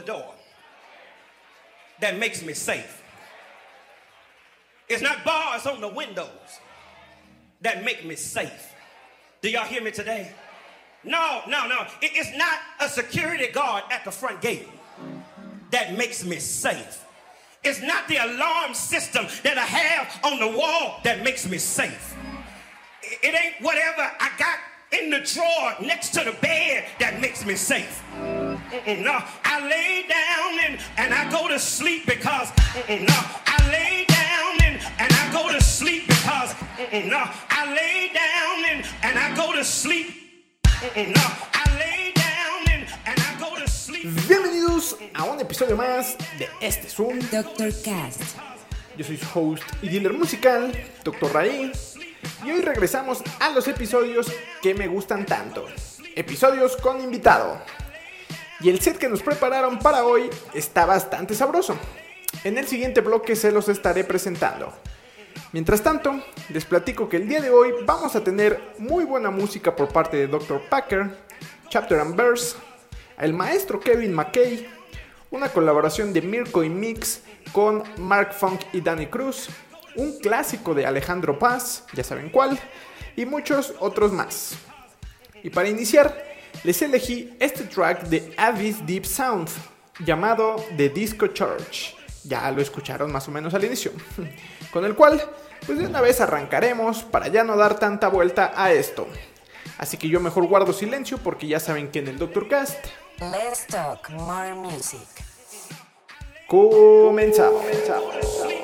The door that makes me safe. It's not bars on the windows that make me safe. Do y'all hear me today? No, no, no. It- it's not a security guard at the front gate that makes me safe. It's not the alarm system that I have on the wall that makes me safe. It ain't whatever I got in the drawer next to the bed that makes me safe. No, I lay down and, and I go to sleep because mm-mm, no, I lay down and, and I go to sleep because mm-mm, no, I lay down and, and I go to sleep. Mm-mm, no, I lay down and, and I go to sleep. Bienvenidos a un episodio más de este Zoom. Dr. Cast. Yo soy su host y dealer musical, Dr. Raí. Y hoy regresamos a los episodios que me gustan tanto. Episodios con invitado. Y el set que nos prepararon para hoy está bastante sabroso. En el siguiente bloque se los estaré presentando. Mientras tanto, les platico que el día de hoy vamos a tener muy buena música por parte de Dr. Packer, Chapter and Verse, el maestro Kevin McKay, una colaboración de Mirko y Mix con Mark Funk y Danny Cruz, un clásico de Alejandro Paz, ya saben cuál, y muchos otros más. Y para iniciar, les elegí este track de Abyss Deep Sound, llamado The Disco Church. Ya lo escucharon más o menos al inicio. Con el cual, pues de una vez arrancaremos para ya no dar tanta vuelta a esto. Así que yo mejor guardo silencio porque ya saben que en el Doctor Cast Let's talk more music. comenzamos. Because,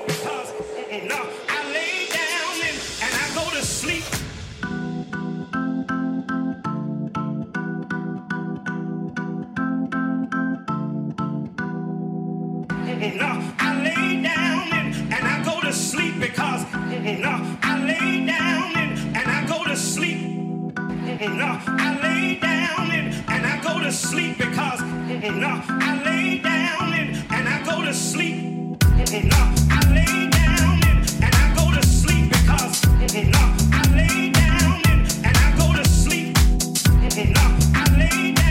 to sleep because no, I lay down and, and I go to sleep. No, I lay down and, and I go to sleep because no, I lay down and, and I go to sleep. No, I lay down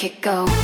Let me hear the kick go.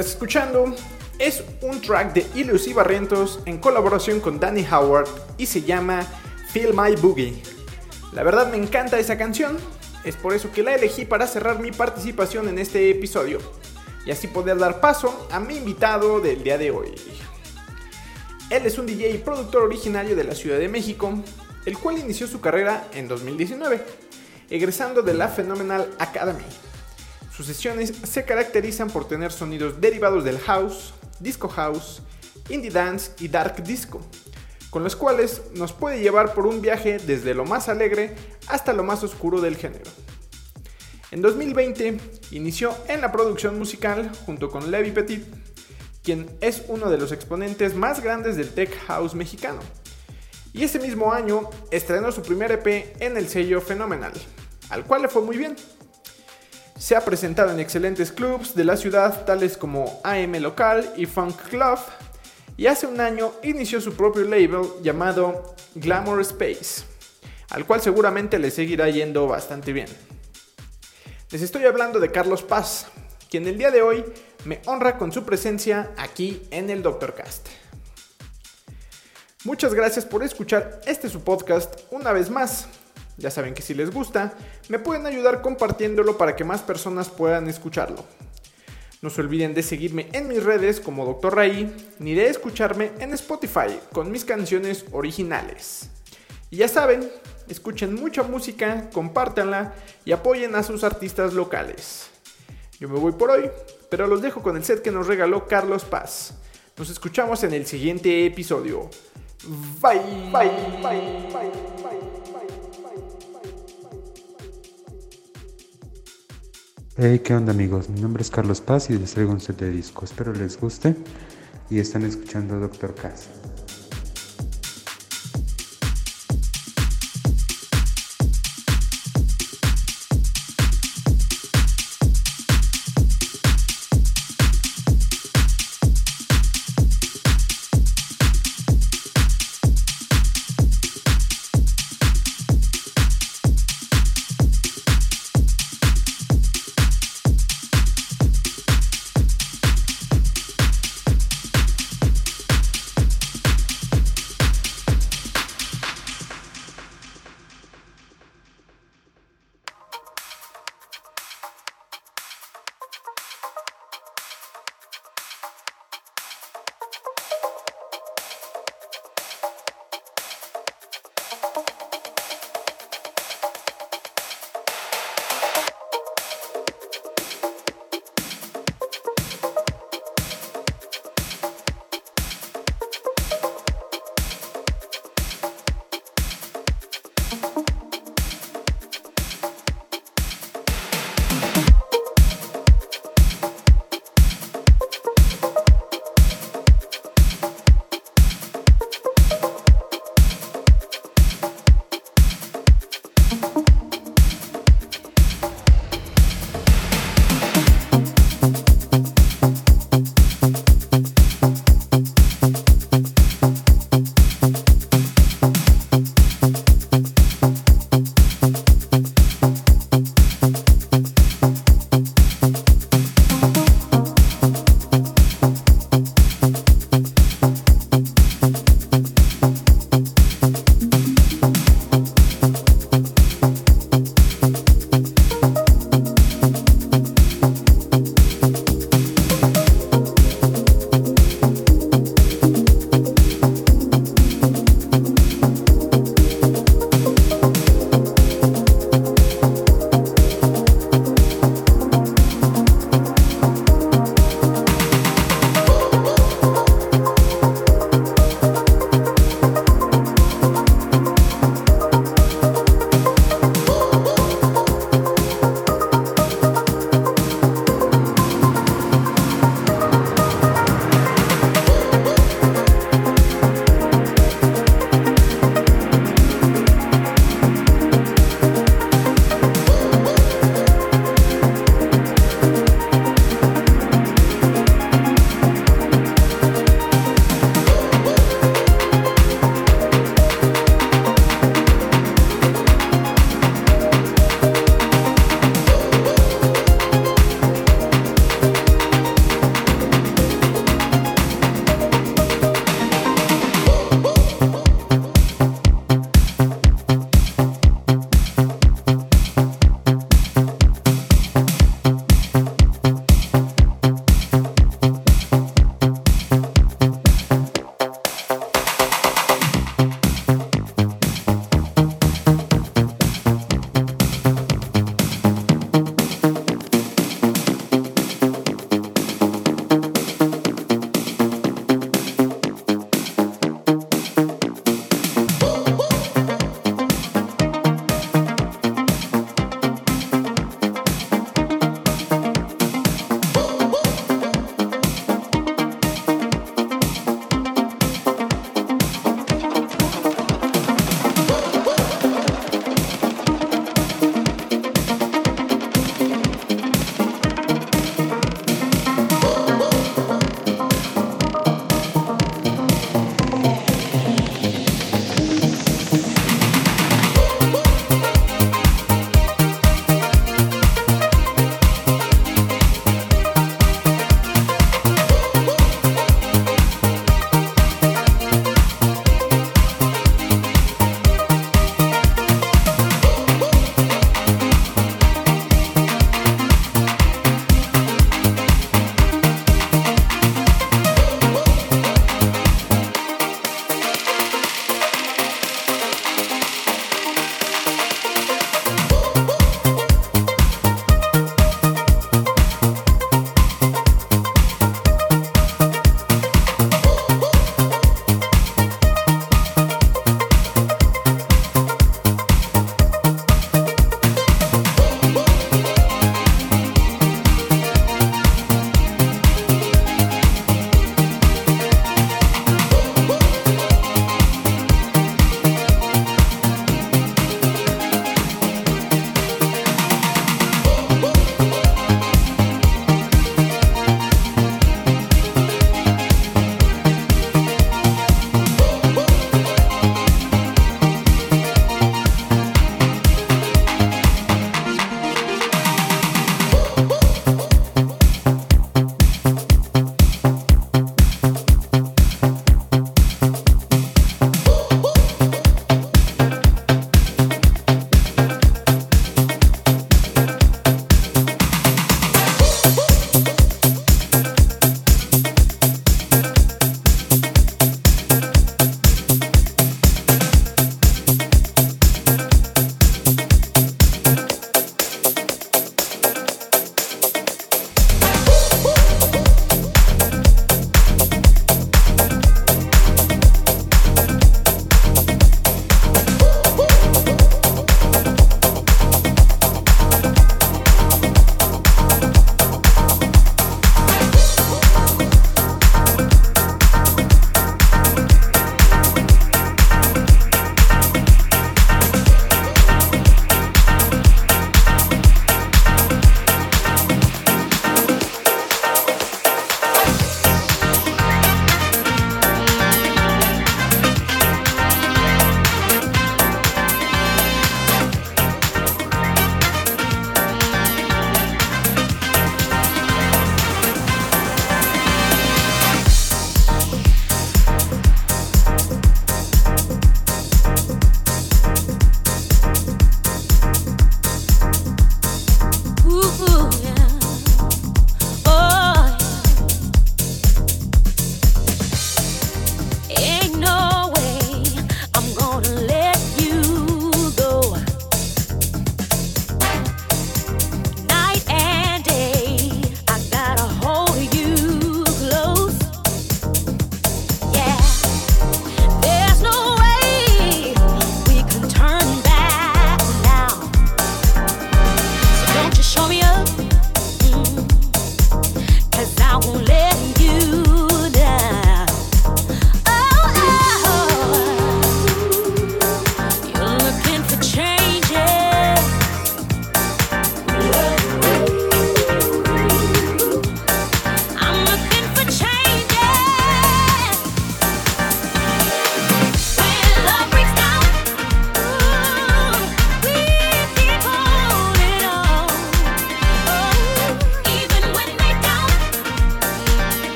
Estás escuchando es un track de Ilus y en colaboración con Danny Howard y se llama Feel My Boogie. La verdad me encanta esa canción, es por eso que la elegí para cerrar mi participación en este episodio y así poder dar paso a mi invitado del día de hoy. Él es un DJ y productor originario de la Ciudad de México, el cual inició su carrera en 2019, egresando de la Phenomenal Academy. Sus sesiones se caracterizan por tener sonidos derivados del house, disco house, indie dance y dark disco, con los cuales nos puede llevar por un viaje desde lo más alegre hasta lo más oscuro del género. En 2020 inició en la producción musical junto con Levi Petit, quien es uno de los exponentes más grandes del tech house mexicano. Y ese mismo año estrenó su primer EP en el sello Fenomenal, al cual le fue muy bien. Se ha presentado en excelentes clubs de la ciudad tales como AM Local y Funk Club, y hace un año inició su propio label llamado Glamour Space, al cual seguramente le seguirá yendo bastante bien. Les estoy hablando de Carlos Paz, quien el día de hoy me honra con su presencia aquí en el Doctor Cast. Muchas gracias por escuchar este su podcast una vez más. Ya saben que si les gusta, me pueden ayudar compartiéndolo para que más personas puedan escucharlo. No se olviden de seguirme en mis redes como Dr. Raí, ni de escucharme en Spotify con mis canciones originales. Y ya saben, escuchen mucha música, compártanla y apoyen a sus artistas locales. Yo me voy por hoy, pero los dejo con el set que nos regaló Carlos Paz. Nos escuchamos en el siguiente episodio. Bye, bye, bye, bye, bye, Hey, ¿qué onda amigos? Mi nombre es Carlos Paz y les traigo un set de disco. Espero les guste y están escuchando Doctor Cass.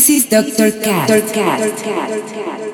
This is Dr. Cat.